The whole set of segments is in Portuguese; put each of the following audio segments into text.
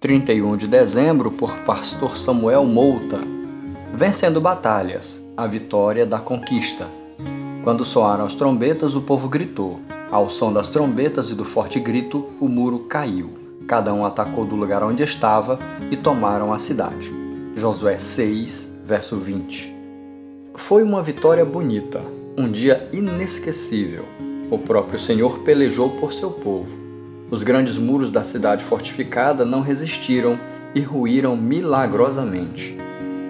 31 de dezembro, por Pastor Samuel Mouta. Vencendo batalhas, a vitória da conquista. Quando soaram as trombetas, o povo gritou. Ao som das trombetas e do forte grito, o muro caiu. Cada um atacou do lugar onde estava e tomaram a cidade. Josué 6, verso 20. Foi uma vitória bonita, um dia inesquecível. O próprio Senhor pelejou por seu povo. Os grandes muros da cidade fortificada não resistiram e ruíram milagrosamente.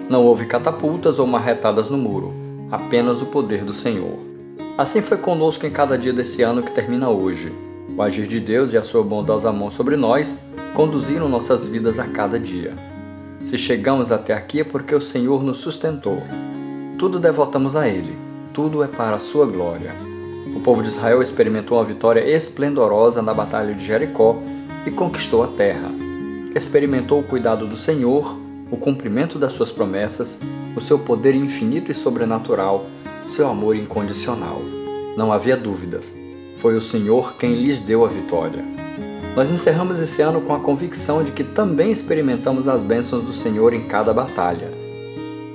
Não houve catapultas ou marretadas no muro, apenas o poder do Senhor. Assim foi conosco em cada dia desse ano que termina hoje. O agir de Deus e a sua bondosa mão sobre nós conduziram nossas vidas a cada dia. Se chegamos até aqui é porque o Senhor nos sustentou. Tudo devotamos a Ele, tudo é para a sua glória. O povo de Israel experimentou uma vitória esplendorosa na Batalha de Jericó e conquistou a terra. Experimentou o cuidado do Senhor, o cumprimento das suas promessas, o seu poder infinito e sobrenatural, seu amor incondicional. Não havia dúvidas. Foi o Senhor quem lhes deu a vitória. Nós encerramos esse ano com a convicção de que também experimentamos as bênçãos do Senhor em cada batalha.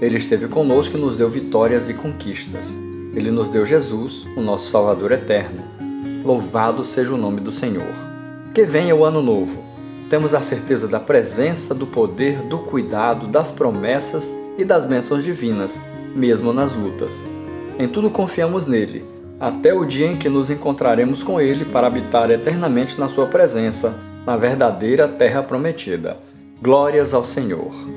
Ele esteve conosco e nos deu vitórias e conquistas. Ele nos deu Jesus, o nosso Salvador eterno. Louvado seja o nome do Senhor. Que venha o ano novo. Temos a certeza da presença, do poder, do cuidado, das promessas e das bênçãos divinas, mesmo nas lutas. Em tudo confiamos nele, até o dia em que nos encontraremos com ele para habitar eternamente na sua presença, na verdadeira terra prometida. Glórias ao Senhor.